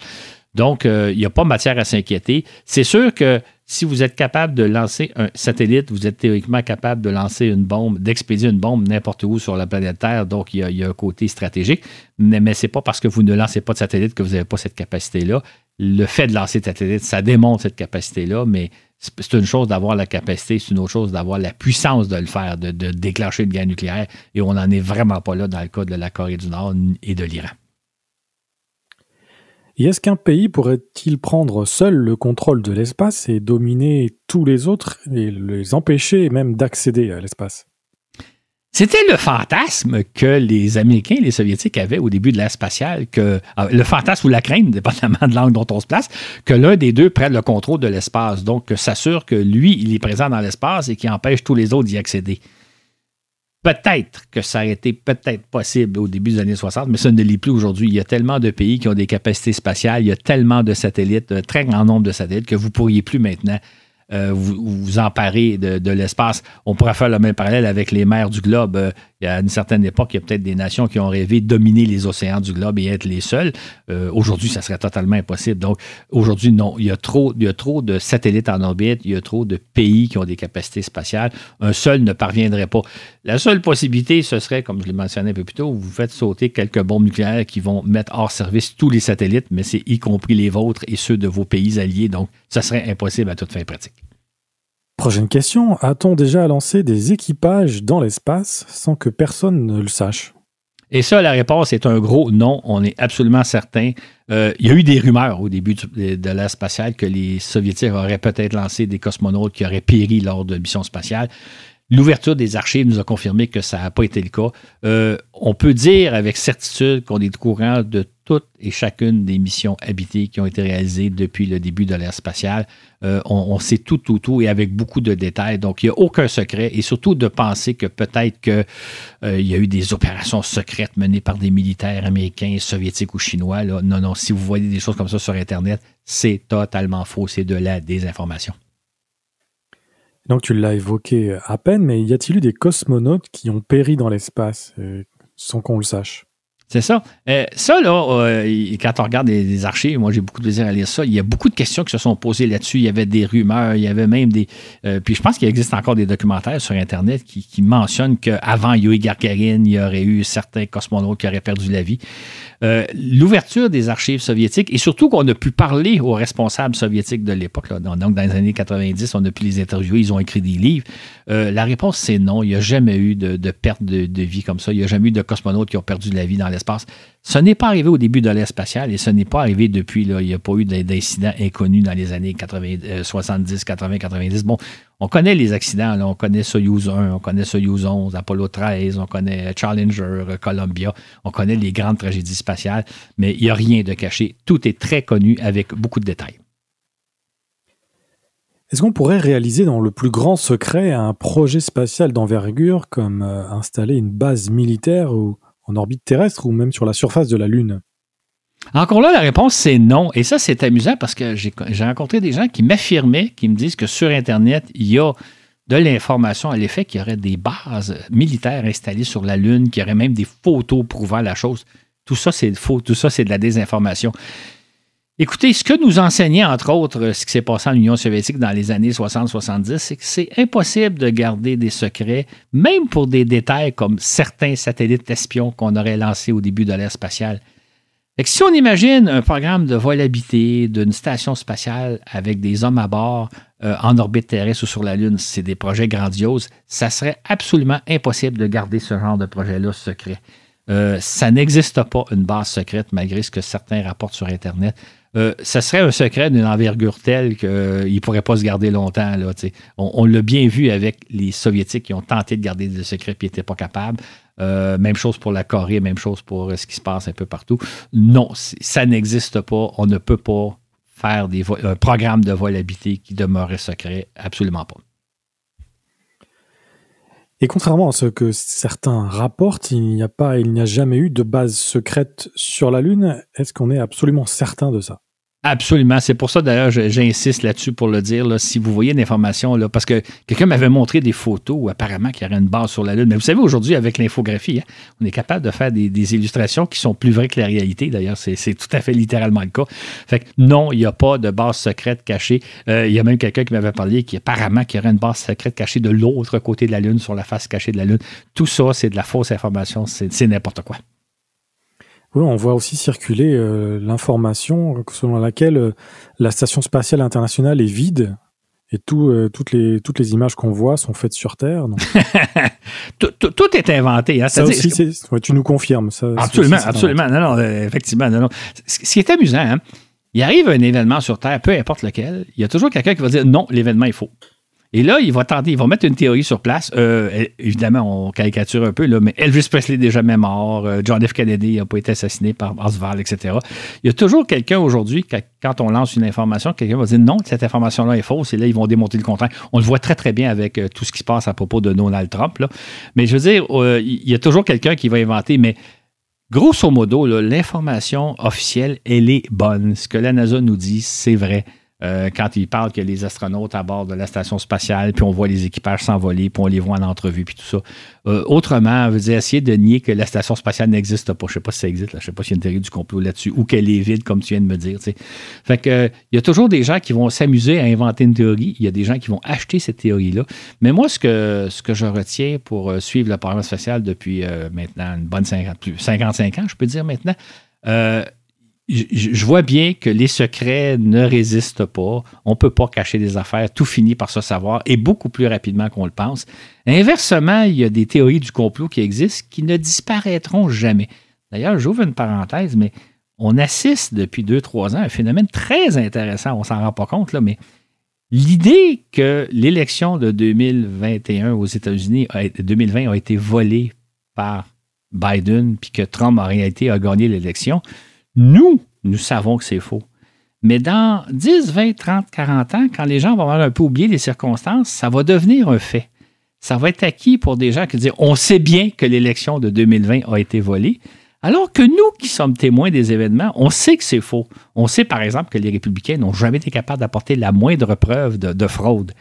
Donc, il n'y a pas matière à s'inquiéter. C'est sûr que si vous êtes capable de lancer un satellite, vous êtes théoriquement capable de lancer une bombe, d'expédier une bombe n'importe où sur la planète Terre. Donc, il y a, un côté stratégique. Mais, ce n'est pas parce que vous ne lancez pas de satellite que vous n'avez pas cette capacité-là. Le fait de lancer de satellite, ça démontre cette capacité-là, mais c'est une chose d'avoir la capacité, c'est une autre chose d'avoir la puissance de le faire, de, de déclencher une guerre nucléaire. Et on n'en est vraiment pas là dans le cas de la Corée du Nord et de l'Iran. Et est-ce qu'un pays pourrait-il prendre seul le contrôle de l'espace et dominer tous les autres et les empêcher même d'accéder à l'espace? C'était le fantasme que les Américains et les Soviétiques avaient au début de l'ère spatiale, que ah, le fantasme ou la crainte, dépendamment de l'angle dont on se place, que l'un des deux prenne le contrôle de l'espace, donc s'assure que lui, il est présent dans l'espace et qu'il empêche tous les autres d'y accéder. Peut-être que ça a été peut-être possible au début des années 60, mais ça ne l'est plus aujourd'hui. Il y a tellement de pays qui ont des capacités spatiales, il y a tellement de satellites, un très grand nombre de satellites que vous pourriez plus maintenant euh, vous, vous emparer de, l'espace. On pourrait faire le même parallèle avec les mers du globe. Euh, y a une certaine époque, il y a peut-être des nations qui ont rêvé de dominer les océans du globe et être les seuls. Euh, aujourd'hui, ça serait totalement impossible. Donc, aujourd'hui, non. Il y, a trop, il y a trop de satellites en orbite, il y a trop de pays qui ont des capacités spatiales. Un seul ne parviendrait pas. La seule possibilité, ce serait, comme je l'ai mentionné un peu plus tôt, vous faites sauter quelques bombes nucléaires qui vont mettre hors service tous les satellites, mais c'est y compris les vôtres et ceux de vos pays alliés. Donc, ça serait impossible à toute fin pratique. Prochaine question. A-t-on déjà lancé des équipages dans l'espace sans que personne ne le sache? Et ça, la réponse est un gros non. On est absolument certain. Euh, il y a eu des rumeurs au début de l'ère spatiale que les Soviétiques auraient peut-être lancé des cosmonautes qui auraient péri lors de missions spatiales. L'ouverture des archives nous a confirmé que ça n'a pas été le cas. Euh, on peut dire avec certitude qu'on est au courant de toutes et chacune des missions habitées qui ont été réalisées depuis le début de l'ère spatiale. Euh, on, sait tout, tout, tout et avec beaucoup de détails. Donc, il n'y a aucun secret et surtout de penser que peut-être qu'il euh, y a eu des opérations secrètes menées par des militaires américains, soviétiques ou chinois. Non, non, si vous voyez des choses comme ça sur Internet, c'est totalement faux. C'est de la désinformation. Donc tu l'as évoqué à peine, mais y a-t-il eu des cosmonautes qui ont péri dans l'espace euh, sans qu'on le sache? C'est ça. Euh, ça, là, euh, quand on regarde des, archives, moi j'ai beaucoup de plaisir à lire ça. Il y a beaucoup de questions qui se sont posées là-dessus. Il y avait des rumeurs, il y avait même des. puis je pense qu'il existe encore des documentaires sur Internet qui, qui mentionnent qu'avant Yuri Gagarin, il y aurait eu certains cosmonautes qui auraient perdu la vie. Euh, l'ouverture des archives soviétiques et surtout qu'on a pu parler aux responsables soviétiques de l'époque. Donc, dans les années 90, on a pu les interviewer, ils ont écrit des livres. Euh, la réponse, c'est non. Il n'y a jamais eu de, perte de, vie comme ça. Il n'y a jamais eu de cosmonautes qui ont perdu la vie dans l'espace. Ce n'est pas arrivé au début de l'ère spatiale et ce n'est pas arrivé depuis. Il n'y a pas eu d'incidents inconnus dans les années 70, 80, 90. Bon, on connaît les accidents. On connaît Soyuz 1, on connaît Soyuz 11, Apollo 13, on connaît Challenger, Columbia. On connaît les grandes tragédies spatiales, mais il n'y a rien de caché. Tout est très connu avec beaucoup de détails. Est-ce qu'on pourrait réaliser dans le plus grand secret un projet spatial d'envergure comme euh, installer une base militaire en orbite terrestre ou même sur la surface de la Lune? Encore là, la réponse, c'est non. Et ça, c'est amusant parce que j'ai rencontré des gens qui m'affirmaient, qui me disent que sur Internet, il y a de l'information à l'effet qu'il y aurait des bases militaires installées sur la Lune, qu'il y aurait même des photos prouvant la chose. Tout ça, c'est faux. Tout ça, c'est de la désinformation. Écoutez, ce que nous enseignait, entre autres, ce qui s'est passé en Union soviétique dans les années 60-70, c'est que c'est impossible de garder des secrets, même pour des détails comme certains satellites espions qu'on aurait lancés au début de l'ère spatiale. Si on imagine un programme de vol habité d'une station spatiale avec des hommes à bord euh, en orbite terrestre ou sur la Lune, c'est des projets grandioses, ça serait absolument impossible de garder ce genre de projet-là secret. Euh, ça n'existe pas une base secrète malgré ce que certains rapportent sur Internet. Euh, ça serait un secret d'une envergure telle qu'il ne pourrait pas se garder longtemps. On, l'a bien vu avec les Soviétiques qui ont tenté de garder des secrets et n'étaient pas capables. Euh, même chose pour la Corée, même chose pour ce qui se passe un peu partout. Non, ça n'existe pas. On ne peut pas faire des un programme de vol habité qui demeurait secret. Absolument pas. Et contrairement à ce que certains rapportent, il n'y a pas, il n'y a jamais eu de base secrète sur la Lune. Est-ce qu'on est absolument certain de ça? Absolument. C'est pour ça, d'ailleurs, j'insiste là-dessus pour le dire. Si vous voyez l'information, là, parce que quelqu'un m'avait montré des photos où apparemment qu'il y aurait une base sur la Lune. Mais vous savez, aujourd'hui, avec l'infographie, hein, on est capable de faire des, illustrations qui sont plus vraies que la réalité. D'ailleurs, c'est tout à fait littéralement le cas. Fait que non, il n'y a pas de base secrète cachée. Euh, il y a même quelqu'un qui m'avait parlé qui apparemment qu'il y aurait une base secrète cachée de l'autre côté de la Lune, sur la face cachée de la Lune. Tout ça, c'est de la fausse information. C'est n'importe quoi. Oui, on voit aussi circuler euh, l'information selon laquelle euh, la station spatiale internationale est vide et tout, euh, toutes, les, toutes les images qu'on voit sont faites sur Terre. tout, est inventé. Hein, ça aussi, tu nous confirmes. Ça, absolument, absolument. Non, non, effectivement. Non, non. Ce qui est amusant, hein, il arrive un événement sur Terre, peu importe lequel, il y a toujours quelqu'un qui va dire non, l'événement est faux. Et là, il va tenter, il va mettre une théorie sur place. Euh, évidemment, on caricature un peu, là, mais Elvis Presley n'est jamais mort. Euh, John F. Kennedy n'a pas été assassiné par Oswald, etc. Il y a toujours quelqu'un aujourd'hui, quand on lance une information, quelqu'un va dire non, cette information-là est fausse. Et là, ils vont démonter le contraire. On le voit très, très bien avec euh, tout ce qui se passe à propos de Donald Trump. Là. Mais je veux dire, il y a toujours quelqu'un qui va inventer, mais grosso modo, l'information officielle, elle est bonne. Ce que la NASA nous dit, c'est vrai. Euh, quand il parle que les astronautes à bord de la station spatiale, puis on voit les équipages s'envoler, puis on les voit en entrevue, puis tout ça. Euh, autrement, veut dire essayer de nier que la station spatiale n'existe pas. Je ne sais pas si ça existe, je ne sais pas s'il y a une théorie du complot là-dessus, ou qu'elle est vide, comme tu viens de me dire. Fait que il y a toujours des gens qui vont s'amuser à inventer une théorie. Il y a des gens qui vont acheter cette théorie-là. Mais moi, ce que, ce que je retiens pour euh, suivre le programme spatial depuis maintenant une bonne 50, 55 ans, je peux dire maintenant, je vois bien que les secrets ne résistent pas. On ne peut pas cacher des affaires. Tout finit par se savoir et beaucoup plus rapidement qu'on le pense. Inversement, il y a des théories du complot qui existent qui ne disparaîtront jamais. D'ailleurs, j'ouvre une parenthèse, mais on assiste depuis deux, trois ans à un phénomène très intéressant. On s'en rend pas compte, mais l'idée que l'élection de 2021 aux États-Unis, 2020, a été volée par Biden, puis que Trump, en réalité, a gagné l'élection, nous, nous savons que c'est faux. Mais dans 10, 20, 30, 40 ans, quand les gens vont avoir un peu oublié les circonstances, ça va devenir un fait. Ça va être acquis pour des gens qui disent on sait bien que l'élection de 2020 a été volée, alors que nous qui sommes témoins des événements, on sait que c'est faux. On sait par exemple que les républicains n'ont jamais été capables d'apporter la moindre preuve de, de fraude.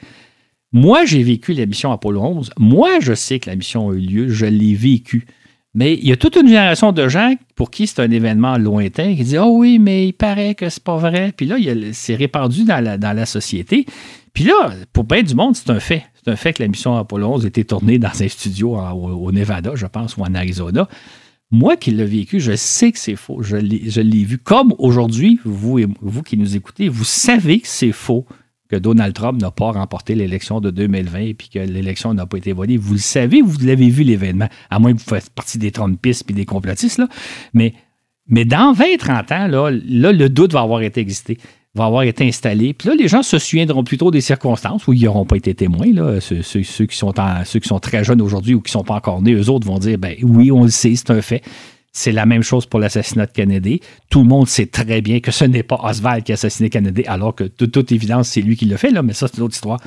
Moi, j'ai vécu la mission Apollo 11. Moi, je sais que la mission a eu lieu. Je l'ai vécu. Mais il y a toute une génération de gens pour qui c'est un événement lointain qui disent Oh oui, mais il paraît que c'est pas vrai. Puis là, c'est répandu dans la, société. Puis là, pour bien du monde, c'est un fait. C'est un fait que la mission Apollo 11 a été tournée dans un studio au, Nevada, je pense, ou en Arizona. Moi qui l'ai vécu, je sais que c'est faux. Je l'ai vu. Comme aujourd'hui, vous, vous qui nous écoutez, vous savez que c'est faux Donald Trump n'a pas remporté l'élection de 2020 et que l'élection n'a pas été volée. Vous le savez, vous l'avez vu l'événement, à moins que vous fassiez partie des Trumpistes et des complotistes. Mais, dans 20-30 ans, le doute va avoir été existé va avoir été installé. Puis là, les gens se souviendront plutôt des circonstances où ils n'auront pas été témoins. Ceux, qui sont ceux qui sont très jeunes aujourd'hui ou qui ne sont pas encore nés, eux autres vont dire ben oui, on le sait, c'est un fait. C'est la même chose pour l'assassinat de Kennedy. Tout le monde sait très bien que ce n'est pas Oswald qui a assassiné Kennedy, alors que de toute évidence, c'est lui qui l'a fait, là, mais ça, c'est une autre histoire.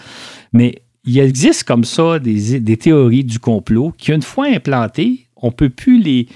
Mais il existe comme ça des, théories du complot qui, une fois implantées, on ne peut plus les,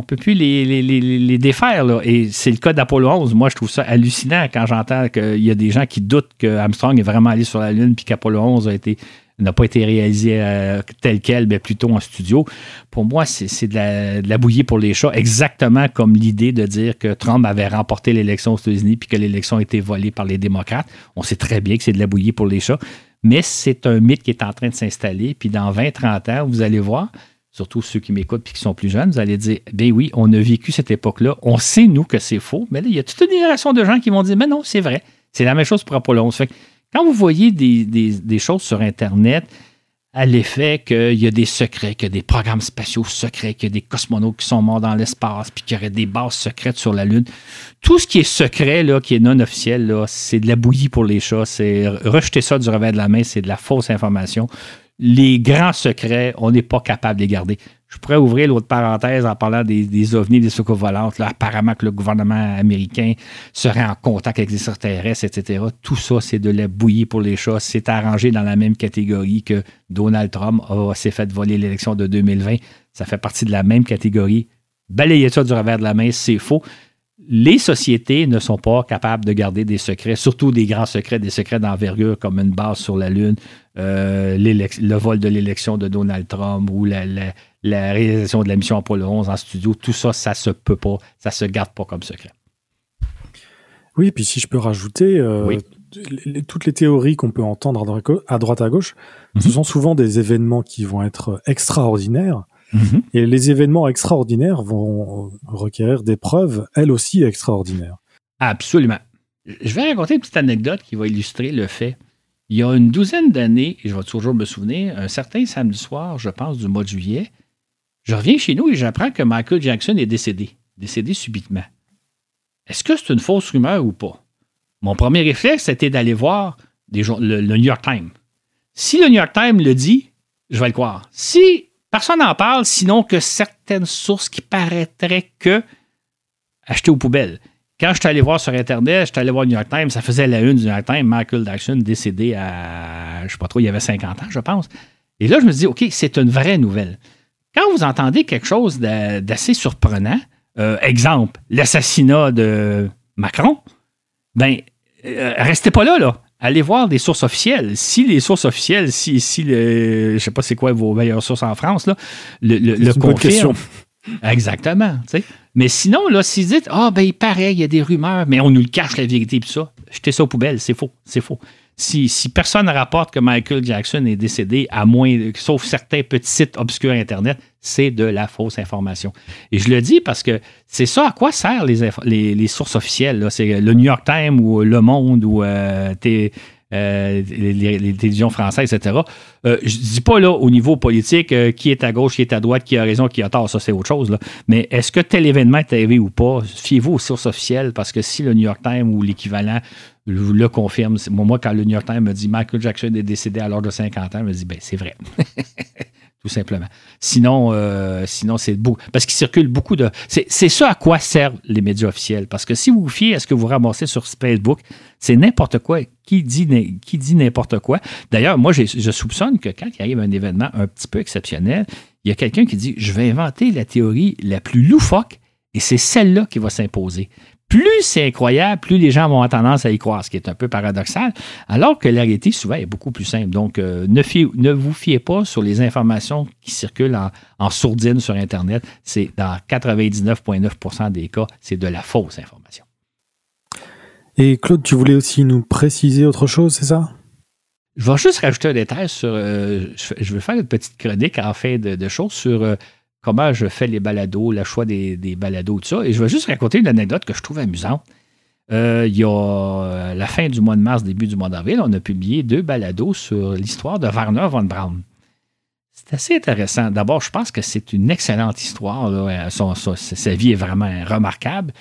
on peut plus les, les, défaire. Là. Et c'est le cas d'Apollo 11. Moi, je trouve ça hallucinant quand j'entends qu'il y a des gens qui doutent que Armstrong est vraiment allé sur la Lune puis qu'Apollo 11 a été n'a pas été réalisé euh, tel quel, mais plutôt en studio. Pour moi, c'est de la, de la, bouillie pour les chats, exactement comme l'idée de dire que Trump avait remporté l'élection aux États-Unis puis que l'élection a été volée par les démocrates. On sait très bien que c'est de la bouillie pour les chats, mais c'est un mythe qui est en train de s'installer. Puis dans 20-30 ans, vous allez voir, surtout ceux qui m'écoutent et qui sont plus jeunes, vous allez dire, ben oui, on a vécu cette époque-là, on sait, nous, que c'est faux, mais là, il y a toute une génération de gens qui vont dire, mais non, c'est vrai. C'est la même chose pour Apollo 11. Quand vous voyez des, choses sur Internet à l'effet qu'il y a des secrets, qu'il y a des programmes spatiaux secrets, qu'il y a des cosmonautes qui sont morts dans l'espace, puis qu'il y aurait des bases secrètes sur la Lune, tout ce qui est secret, là, qui est non officiel, c'est de la bouillie pour les chats. C'est rejeter ça du revers de la main, c'est de la fausse information. Les grands secrets, on n'est pas capable de les garder. Je pourrais ouvrir l'autre parenthèse en parlant des, ovnis, des soucoupes volantes. Apparemment que le gouvernement américain serait en contact avec les extraterrestres, etc. Tout ça, c'est de la bouillie pour les chats. C'est arrangé dans la même catégorie que Donald Trump s'est fait voler l'élection de 2020. Ça fait partie de la même catégorie. Balayer ça du revers de la main, c'est faux les sociétés ne sont pas capables de garder des secrets, surtout des grands secrets, des secrets d'envergure comme une base sur la Lune, euh, le vol de l'élection de Donald Trump ou la, réalisation de la mission Apollo 11 en studio. Tout ça, ça se peut pas, ça se garde pas comme secret. Oui, puis si je peux rajouter, euh, toutes les théories qu'on peut entendre à droite à gauche, ce mhm. sont souvent des événements qui vont être extraordinaires Mhm. Et les événements extraordinaires vont requérir des preuves, elles aussi extraordinaires. Absolument. Je vais raconter une petite anecdote qui va illustrer le fait. Il y a une douzaine d'années, et je vais toujours me souvenir, un certain samedi soir, je pense du mois de juillet, je reviens chez nous et j'apprends que Michael Jackson est décédé, décédé subitement. Est-ce que c'est une fausse rumeur ou pas? Mon premier réflexe, c'était d'aller voir le, le New York Times. Si le New York Times le dit, je vais le croire. Si Personne n'en parle, sinon que certaines sources qui paraîtraient que acheter aux poubelles. Quand je suis allé voir sur Internet, je suis allé voir New York Times, ça faisait la une du New York Times, Michael Jackson décédé à, je sais pas trop, il y avait 50 ans, je pense. Et là, je me dis, OK, c'est une vraie nouvelle. Quand vous entendez quelque chose d'assez surprenant, euh, exemple, l'assassinat de Macron, ben, euh, restez pas là, là allez voir des sources officielles. Si les sources officielles, si, si le, je sais pas c'est quoi vos meilleures sources en France, là, le, le, le Exactement. Mais sinon, là, s'ils disent Ah, ben, il paraît, il y a des rumeurs, mais on nous le cache la vérité, puis ça, jetez ça aux poubelles, c'est faux. C'est faux. Si, personne ne rapporte que Michael Jackson est décédé, à moins, sauf certains petits sites obscurs Internet, c'est de la fausse information. Et je le dis parce que c'est ça à quoi servent les, les, sources officielles. C'est le New York Times ou Le Monde ou euh, euh, les, télévisions françaises, etc. Euh, je ne dis pas là au niveau politique qui est à gauche, qui est à droite, qui a raison, qui a tort, ça c'est autre chose. Mais est-ce que tel événement est arrivé ou pas? Fiez-vous aux sources officielles parce que si le New York Times ou l'équivalent le confirme, moi quand le New York Times me dit Michael Jackson est décédé à l'âge de 50 ans, je me dis ben c'est vrai. tout simplement. Sinon, euh, sinon c'est beau. Parce qu'il circule beaucoup de. C'est ça à quoi servent les médias officiels. Parce que si vous vous fiez à ce que vous ramassez sur Facebook, c'est n'importe quoi. Qui dit n'importe quoi? D'ailleurs, moi, je soupçonne que quand il arrive un événement un petit peu exceptionnel, il y a quelqu'un qui dit Je vais inventer la théorie la plus loufoque et c'est celle-là qui va s'imposer plus c'est incroyable, plus les gens vont avoir tendance à y croire, ce qui est un peu paradoxal, alors que la réalité, souvent, est beaucoup plus simple. Donc, euh, ne, vous fiez pas sur les informations qui circulent en, sourdine sur Internet. C'est dans 99,9% des cas, c'est de la fausse information. Et Claude, tu voulais aussi nous préciser autre chose, c'est ça? Je vais juste rajouter un détail sur. Euh, je vais faire une petite chronique en fait de, choses sur euh, comment je fais les balados, le choix des, balados, tout ça. Et je vais juste raconter une anecdote que je trouve amusante. Euh, il y a euh, la fin du mois de mars, début du mois d'avril, on a publié deux balados sur l'histoire de Werner von Braun. C'est assez intéressant. D'abord, je pense que c'est une excellente histoire. sa vie est vraiment remarquable.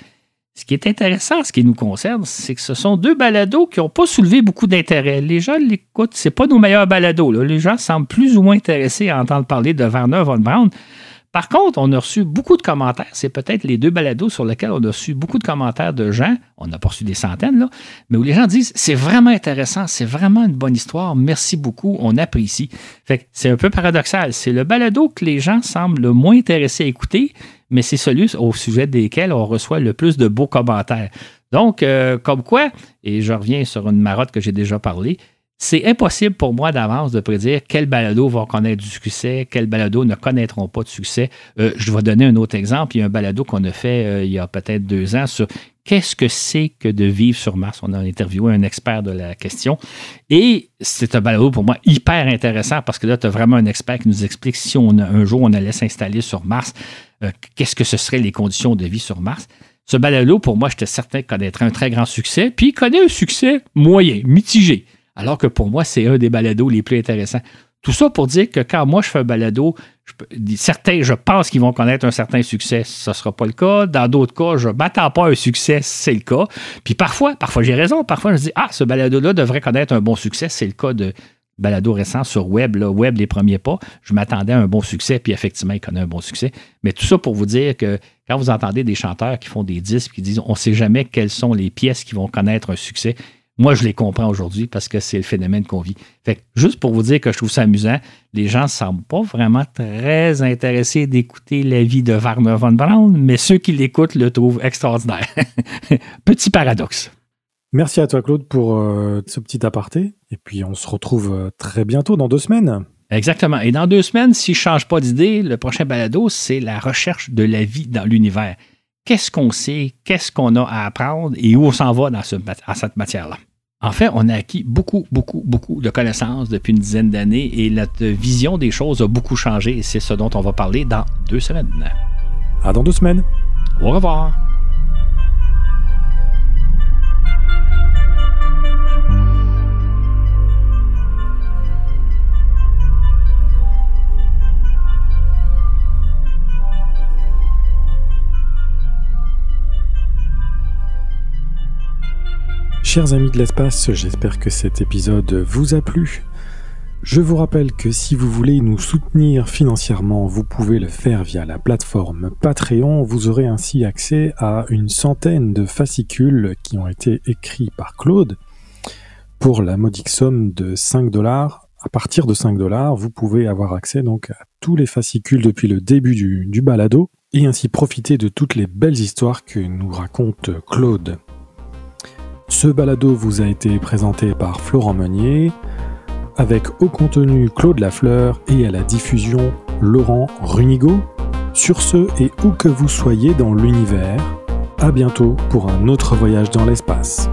Ce qui est intéressant, ce qui nous concerne, c'est que ce sont deux balados qui n'ont pas soulevé beaucoup d'intérêt. Les gens l'écoutent, c'est pas nos meilleurs balados. Les gens semblent plus ou moins intéressés à entendre parler de Werner von Braun. Par contre, on a reçu beaucoup de commentaires. C'est peut-être les deux balados sur lesquels on a reçu beaucoup de commentaires de gens. On n'a pas reçu des centaines, là. Mais où les gens disent c'est vraiment intéressant, c'est vraiment une bonne histoire. Merci beaucoup, on apprécie. Fait c'est un peu paradoxal. C'est le balado que les gens semblent le moins intéressés à écouter, mais c'est celui au sujet desquels on reçoit le plus de beaux commentaires. Donc, euh, comme quoi, et je reviens sur une marotte que j'ai déjà parlé, c'est impossible pour moi d'avance de prédire quel balado va connaître du succès, quels balados ne connaîtront pas de succès. Euh, je vais donner un autre exemple. Il y a un balado qu'on a fait euh, il y a peut-être deux ans sur qu'est-ce que c'est que de vivre sur Mars? On a interviewé un expert de la question. Et c'est un balado pour moi hyper intéressant parce que là, tu as vraiment un expert qui nous explique si on un jour on allait s'installer sur Mars, euh, qu'est-ce que ce seraient les conditions de vie sur Mars? Ce balado, pour moi, j'étais certain qu'il connaîtrait un très grand succès, puis il connaît un succès moyen, mitigé. Alors que pour moi, c'est un des balados les plus intéressants. Tout ça pour dire que quand moi je fais un balado, certains, je pense qu'ils vont connaître un certain succès, ce ne sera pas le cas. Dans d'autres cas, je ne m'attends pas à un succès, c'est le cas. Puis parfois, parfois j'ai raison, parfois je dis Ah, ce balado-là devrait connaître un bon succès, c'est le cas de balado récent sur Web, Web les premiers pas. Je m'attendais à un bon succès, puis effectivement, il connaît un bon succès. Mais tout ça pour vous dire que quand vous entendez des chanteurs qui font des disques, qui disent On ne sait jamais quelles sont les pièces qui vont connaître un succès, moi, je les comprends aujourd'hui parce que c'est le phénomène qu'on vit. Fait juste pour vous dire que je trouve ça amusant, les gens ne semblent pas vraiment très intéressés d'écouter la vie de Werner von Braun, mais ceux qui l'écoutent le trouvent extraordinaire. petit paradoxe. Merci à toi, Claude, pour euh, ce petit aparté. Et puis, on se retrouve euh, très bientôt, dans deux semaines. Exactement. Et dans deux semaines, si je ne change pas d'idée, le prochain balado, c'est la recherche de la vie dans l'univers. Qu'est-ce qu'on sait, qu'est-ce qu'on a à apprendre? Et où on s'en va dans à cette matière-là? En fait, on a acquis beaucoup, beaucoup, beaucoup de connaissances depuis une dizaine d'années et notre vision des choses a beaucoup changé et c'est ce dont on va parler dans deux semaines. À dans deux semaines. Au revoir. Chers amis de l'espace, j'espère que cet épisode vous a plu. Je vous rappelle que si vous voulez nous soutenir financièrement, vous pouvez le faire via la plateforme Patreon. Vous aurez ainsi accès à une centaine de fascicules qui ont été écrits par Claude pour la modique somme de 5 dollars. À partir de 5 dollars, vous pouvez avoir accès donc à tous les fascicules depuis le début du, du balado et ainsi profiter de toutes les belles histoires que nous raconte Claude. Ce balado vous a été présenté par Florent Meunier, avec au contenu Claude Lafleur et à la diffusion Laurent Runigo. Sur ce et où que vous soyez dans l'univers, à bientôt pour un autre voyage dans l'espace.